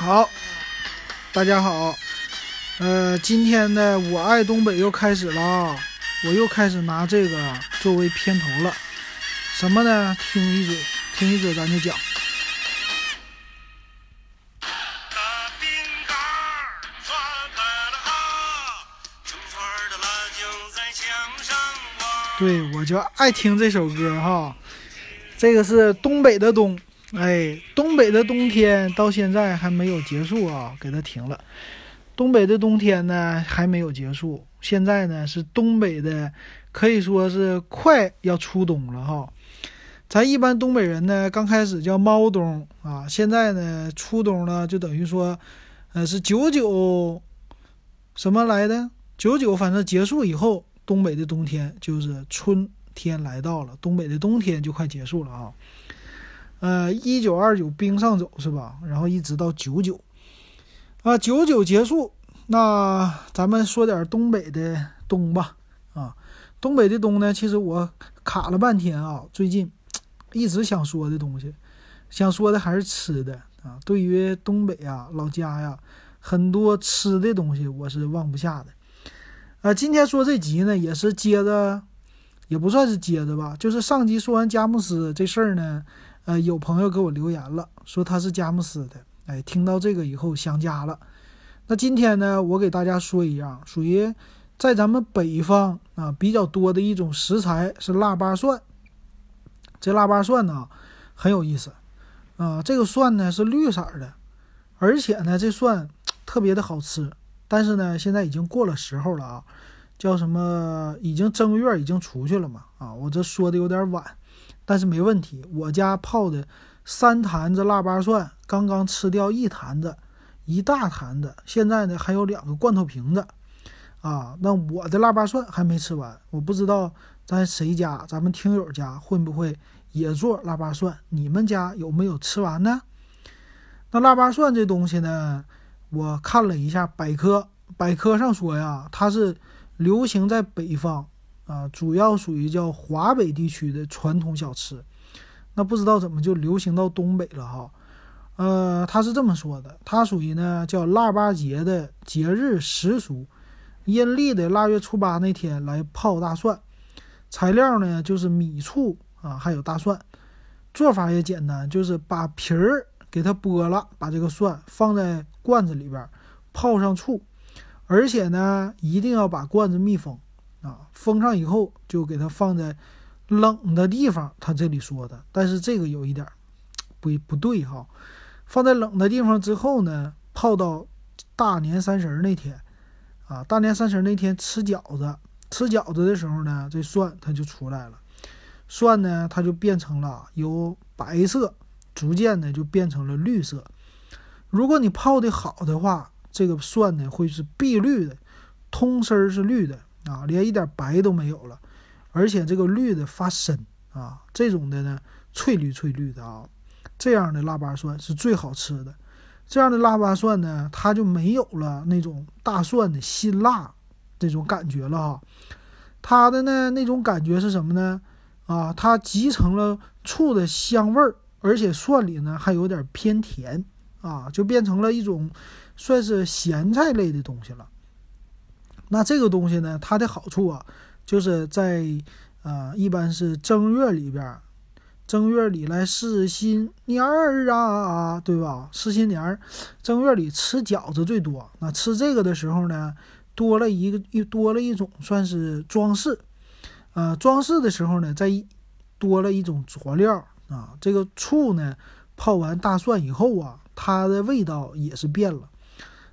好，大家好，呃，今天的我爱东北又开始了啊！我又开始拿这个作为片头了，什么呢？听一嘴，听一嘴，咱就讲。对，我就爱听这首歌哈。这个是东北的冬，哎，东北的冬天到现在还没有结束啊，给它停了。东北的冬天呢还没有结束，现在呢是东北的，可以说是快要初冬了哈。咱一般东北人呢，刚开始叫猫冬啊，现在呢初冬了，就等于说，呃，是九九什么来的？九九反正结束以后。东北的冬天就是春天来到了，东北的冬天就快结束了啊。呃，一九二九冰上走是吧？然后一直到九九啊，九九结束，那咱们说点东北的冬吧啊。东北的冬呢，其实我卡了半天啊，最近一直想说的东西，想说的还是吃的啊。对于东北啊，老家呀，很多吃的东西我是忘不下的。啊，今天说这集呢，也是接着，也不算是接着吧，就是上集说完佳木斯这事儿呢，呃，有朋友给我留言了，说他是佳木斯的，哎，听到这个以后想家了。那今天呢，我给大家说一样，属于在咱们北方啊比较多的一种食材是腊八蒜。这腊八蒜呢很有意思，啊，这个蒜呢是绿色的，而且呢这蒜特别的好吃。但是呢，现在已经过了时候了啊，叫什么？已经正月已经出去了嘛？啊，我这说的有点晚，但是没问题。我家泡的三坛子腊八蒜，刚刚吃掉一坛子，一大坛子，现在呢还有两个罐头瓶子，啊，那我的腊八蒜还没吃完，我不知道咱谁家，咱们听友家会不会也做腊八蒜？你们家有没有吃完呢？那腊八蒜这东西呢？我看了一下百科，百科上说呀，它是流行在北方啊，主要属于叫华北地区的传统小吃。那不知道怎么就流行到东北了哈？呃，他是这么说的，它属于呢叫腊八节的节日时俗，阴历的腊月初八那天来泡大蒜，材料呢就是米醋啊，还有大蒜，做法也简单，就是把皮儿。给它剥了，把这个蒜放在罐子里边，泡上醋，而且呢，一定要把罐子密封啊。封上以后，就给它放在冷的地方。他这里说的，但是这个有一点不不对哈。放在冷的地方之后呢，泡到大年三十那天啊。大年三十那天吃饺子，吃饺子的时候呢，这蒜它就出来了。蒜呢，它就变成了由白色。逐渐的就变成了绿色。如果你泡的好的话，这个蒜呢会是碧绿的，通身是绿的啊，连一点白都没有了，而且这个绿的发深啊，这种的呢翠绿翠绿的啊，这样的腊八蒜是最好吃的。这样的腊八蒜呢，它就没有了那种大蒜的辛辣这种感觉了哈。它的呢那种感觉是什么呢？啊，它集成了醋的香味儿。而且蒜里呢还有点偏甜啊，就变成了一种算是咸菜类的东西了。那这个东西呢，它的好处啊，就是在呃，一般是正月里边，正月里来试新年儿啊，对吧？试新年儿，正月里吃饺子最多。那吃这个的时候呢，多了一个一多了一种算是装饰，呃，装饰的时候呢，再多了一种佐料。啊，这个醋呢，泡完大蒜以后啊，它的味道也是变了，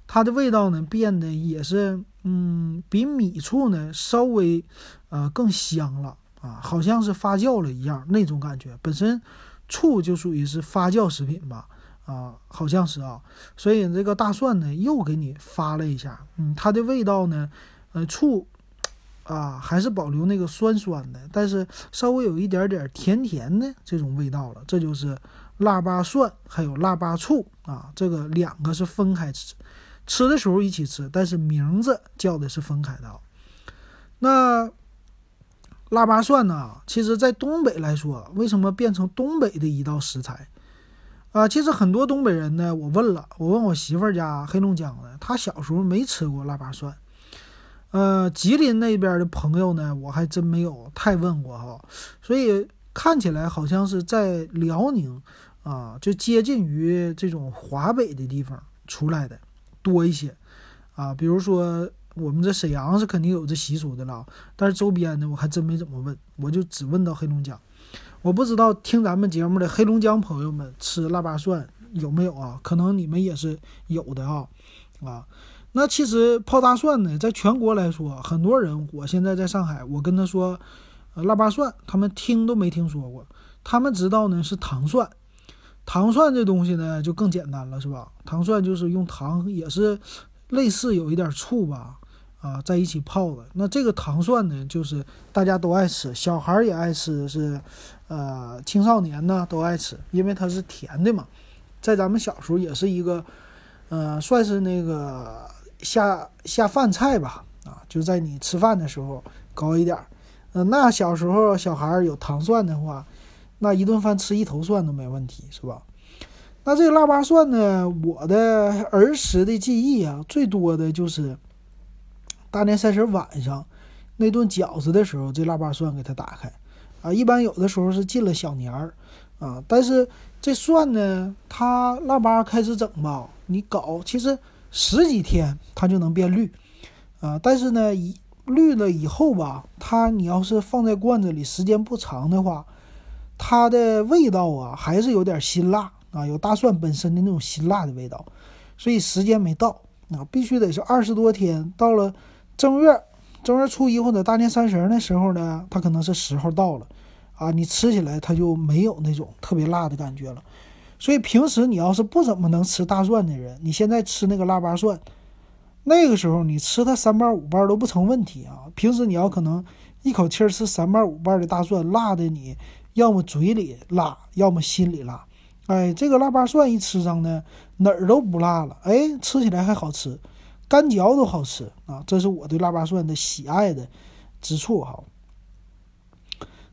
它的味道呢变得也是，嗯，比米醋呢稍微，呃，更香了啊，好像是发酵了一样那种感觉。本身醋就属于是发酵食品吧，啊，好像是啊，所以这个大蒜呢又给你发了一下，嗯，它的味道呢，呃，醋。啊，还是保留那个酸酸的，但是稍微有一点点甜甜的这种味道了。这就是腊八蒜，还有腊八醋啊，这个两个是分开吃，吃的时候一起吃，但是名字叫的是分开的。那腊八蒜呢，其实在东北来说，为什么变成东北的一道食材？啊，其实很多东北人呢，我问了，我问我媳妇儿家黑龙江的，她小时候没吃过腊八蒜。呃，吉林那边的朋友呢，我还真没有太问过哈，所以看起来好像是在辽宁啊，就接近于这种华北的地方出来的多一些啊。比如说我们这沈阳是肯定有这习俗的了，但是周边的我还真没怎么问，我就只问到黑龙江。我不知道听咱们节目的黑龙江朋友们吃腊八蒜有没有啊？可能你们也是有的啊，啊。那其实泡大蒜呢，在全国来说，很多人，我现在在上海，我跟他说，呃，腊八蒜，他们听都没听说过，他们知道呢是糖蒜，糖蒜这东西呢就更简单了，是吧？糖蒜就是用糖，也是类似有一点醋吧，啊，在一起泡的。那这个糖蒜呢，就是大家都爱吃，小孩也爱吃，是，呃，青少年呢都爱吃，因为它是甜的嘛，在咱们小时候也是一个，呃，算是那个。下下饭菜吧，啊，就在你吃饭的时候高一点儿。嗯，那小时候小孩有糖蒜的话，那一顿饭吃一头蒜都没问题，是吧？那这个腊八蒜呢，我的儿时的记忆啊，最多的就是大年三十晚上那顿饺子的时候，这腊八蒜给它打开，啊，一般有的时候是进了小年儿，啊，但是这蒜呢，它腊八开始整吧，你搞其实。十几天它就能变绿，啊，但是呢，一绿了以后吧，它你要是放在罐子里时间不长的话，它的味道啊还是有点辛辣啊，有大蒜本身的那种辛辣的味道，所以时间没到啊，必须得是二十多天，到了正月正月初一或者大年三十那时候呢，它可能是时候到了，啊，你吃起来它就没有那种特别辣的感觉了。所以平时你要是不怎么能吃大蒜的人，你现在吃那个腊八蒜，那个时候你吃它三瓣五瓣都不成问题啊。平时你要可能一口气儿吃三瓣五瓣的大蒜，辣的你要么嘴里辣，要么心里辣。哎，这个腊八蒜一吃上呢，哪儿都不辣了，哎，吃起来还好吃，干嚼都好吃啊。这是我对腊八蒜的喜爱的之处哈。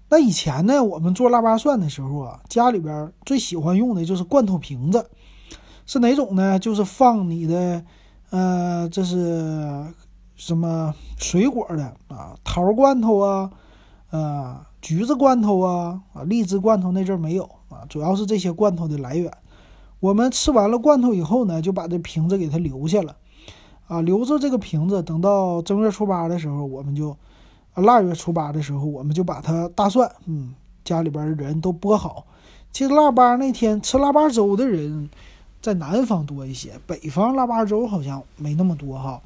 那以前呢，我们做腊八蒜的时候啊，家里边最喜欢用的就是罐头瓶子，是哪种呢？就是放你的，呃，这是什么水果的啊？桃罐头啊，呃，橘子罐头啊，啊，荔枝罐头那阵没有啊，主要是这些罐头的来源。我们吃完了罐头以后呢，就把这瓶子给它留下了，啊，留着这个瓶子，等到正月初八的时候，我们就。腊月初八的时候，我们就把它大蒜，嗯，家里边的人都剥好。其实腊八那天吃腊八粥的人在南方多一些，北方腊八粥好像没那么多哈。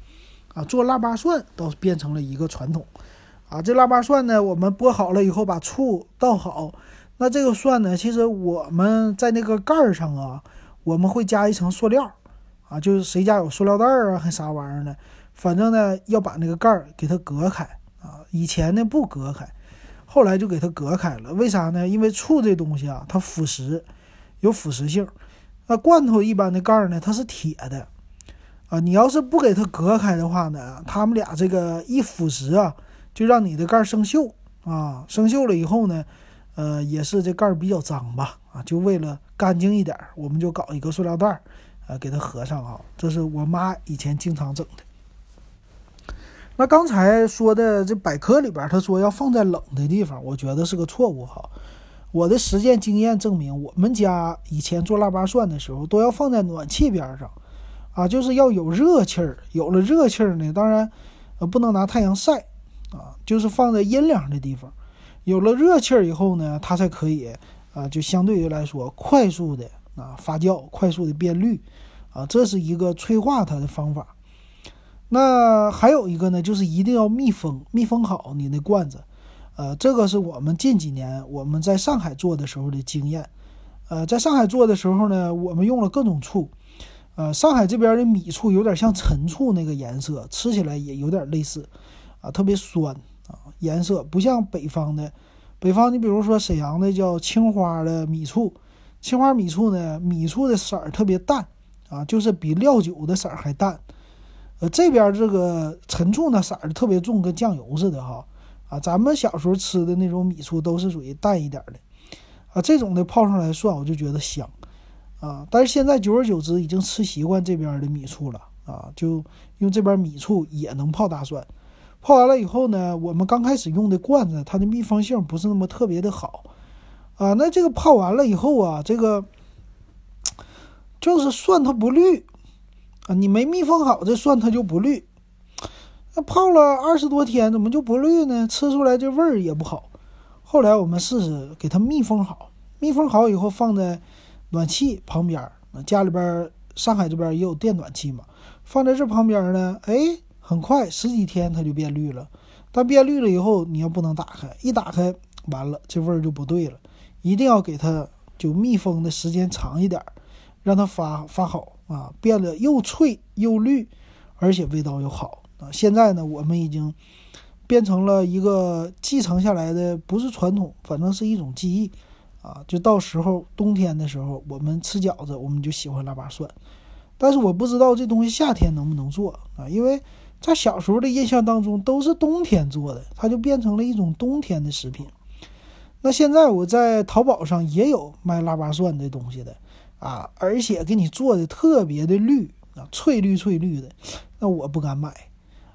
啊，做腊八蒜倒是变成了一个传统。啊，这腊八蒜呢，我们剥好了以后，把醋倒好。那这个蒜呢，其实我们在那个盖儿上啊，我们会加一层塑料。啊，就是谁家有塑料袋儿啊，还啥玩意儿呢？反正呢，要把那个盖儿给它隔开啊。以前呢不隔开，后来就给它隔开了。为啥呢？因为醋这东西啊，它腐蚀，有腐蚀性。那罐头一般的盖儿呢，它是铁的啊。你要是不给它隔开的话呢，它们俩这个一腐蚀啊，就让你的盖生锈啊。生锈了以后呢，呃，也是这盖比较脏吧啊。就为了干净一点，我们就搞一个塑料袋儿，呃，给它合上啊。这是我妈以前经常整的。那刚才说的这百科里边，他说要放在冷的地方，我觉得是个错误哈。我的实践经验证明，我们家以前做腊八蒜的时候，都要放在暖气边上，啊，就是要有热气儿。有了热气儿呢，当然，呃，不能拿太阳晒，啊，就是放在阴凉的地方。有了热气儿以后呢，它才可以，啊，就相对于来说快速的啊发酵，快速的变绿，啊，这是一个催化它的方法。那还有一个呢，就是一定要密封，密封好你那罐子。呃，这个是我们近几年我们在上海做的时候的经验。呃，在上海做的时候呢，我们用了各种醋。呃，上海这边的米醋有点像陈醋那个颜色，吃起来也有点类似，啊，特别酸啊，颜色不像北方的。北方你比如说沈阳的叫青花的米醋，青花米醋呢，米醋的色儿特别淡，啊，就是比料酒的色儿还淡。呃，这边这个陈醋呢色儿特别重，跟酱油似的哈。啊，咱们小时候吃的那种米醋都是属于淡一点的。啊，这种的泡上来蒜，我就觉得香。啊。但是现在久而久之，已经吃习惯这边的米醋了啊，就用这边米醋也能泡大蒜。泡完了以后呢，我们刚开始用的罐子，它的密封性不是那么特别的好啊。那这个泡完了以后啊，这个就是蒜它不绿啊，你没密封好，这蒜它就不绿。那泡了二十多天，怎么就不绿呢？吃出来这味儿也不好。后来我们试试给它密封好，密封好以后放在暖气旁边。家里边上海这边也有电暖气嘛，放在这旁边呢，哎。很快十几天它就变绿了，但变绿了以后你要不能打开，一打开完了这味儿就不对了，一定要给它就密封的时间长一点，让它发发好啊，变得又脆又绿，而且味道又好啊。现在呢，我们已经变成了一个继承下来的，不是传统，反正是一种记忆啊。就到时候冬天的时候，我们吃饺子，我们就喜欢腊八蒜，但是我不知道这东西夏天能不能做啊，因为。在小时候的印象当中，都是冬天做的，它就变成了一种冬天的食品。那现在我在淘宝上也有卖腊八蒜的东西的啊，而且给你做的特别的绿啊，翠绿翠绿的。那我不敢买，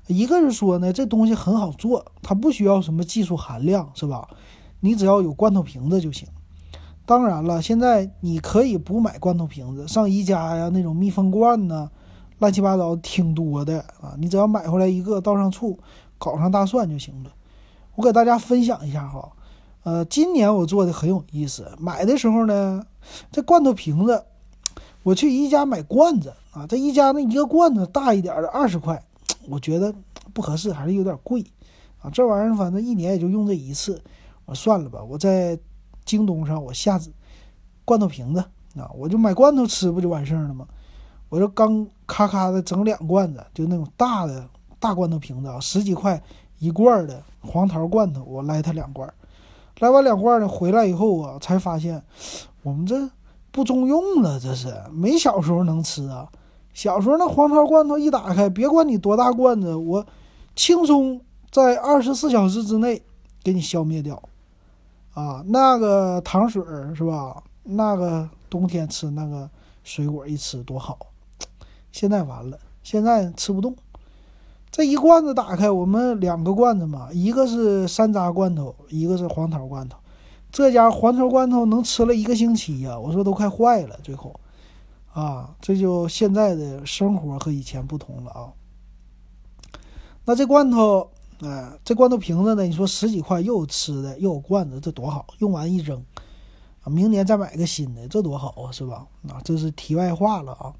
一个是说呢，这东西很好做，它不需要什么技术含量，是吧？你只要有罐头瓶子就行。当然了，现在你可以不买罐头瓶子，上宜家呀那种密封罐呢。乱七八糟挺多的啊！你只要买回来一个，倒上醋，搞上大蒜就行了。我给大家分享一下哈，呃，今年我做的很有意思。买的时候呢，这罐头瓶子，我去宜家买罐子啊，这宜家那一个罐子大一点的二十块，我觉得不合适，还是有点贵啊。这玩意儿反正一年也就用这一次，我算了吧。我在京东上我下罐头瓶子啊，我就买罐头吃不就完事儿了吗？我就刚咔咔的整两罐子，就那种大的大罐头瓶子啊，十几块一罐的黄桃罐头，我来它两罐，来完两罐呢，回来以后啊，才发现我们这不中用了，这是没小时候能吃啊。小时候那黄桃罐头一打开，别管你多大罐子，我轻松在二十四小时之内给你消灭掉啊。那个糖水是吧？那个冬天吃那个水果一吃多好。现在完了，现在吃不动。这一罐子打开，我们两个罐子嘛，一个是山楂罐头，一个是黄桃罐头。这家黄桃罐头能吃了一个星期呀，我说都快坏了。最后，啊，这就现在的生活和以前不同了啊。那这罐头，哎，这罐头瓶子呢？你说十几块，又有吃的，又有罐子，这多好！用完一扔，啊，明年再买个新的，这多好啊，是吧？啊，这是题外话了啊。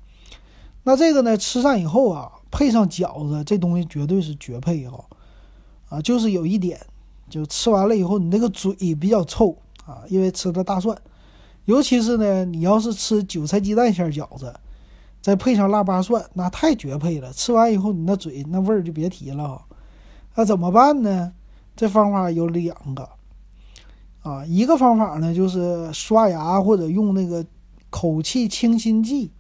那这个呢？吃上以后啊，配上饺子，这东西绝对是绝配哈！啊，就是有一点，就吃完了以后，你那个嘴比较臭啊，因为吃的大蒜。尤其是呢，你要是吃韭菜鸡蛋馅饺子，再配上腊八蒜，那太绝配了。吃完以后，你那嘴那味儿就别提了。那怎么办呢？这方法有两个啊，一个方法呢，就是刷牙或者用那个口气清新剂。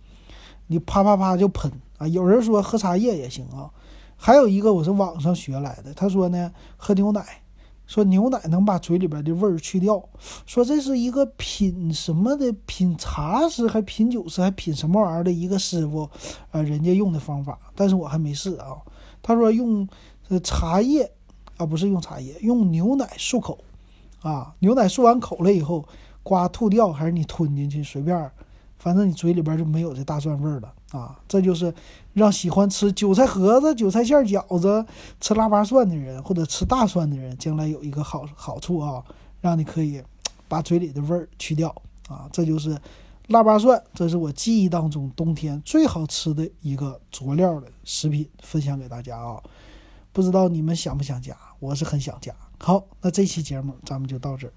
你啪啪啪就喷啊！有人说喝茶叶也行啊，还有一个我是网上学来的，他说呢喝牛奶，说牛奶能把嘴里边的味儿去掉，说这是一个品什么的品茶师还品酒师还品什么玩意儿的一个师傅啊，人家用的方法，但是我还没试啊。他说用茶叶啊，不是用茶叶，用牛奶漱口啊，牛奶漱完口了以后，刮吐掉还是你吞进去随便。反正你嘴里边就没有这大蒜味儿了啊！这就是让喜欢吃韭菜盒子、韭菜馅饺子、吃腊八蒜的人，或者吃大蒜的人，将来有一个好好处啊，让你可以把嘴里的味儿去掉啊！这就是腊八蒜，这是我记忆当中冬天最好吃的一个佐料的食品，分享给大家啊！不知道你们想不想加？我是很想加。好，那这期节目咱们就到这儿。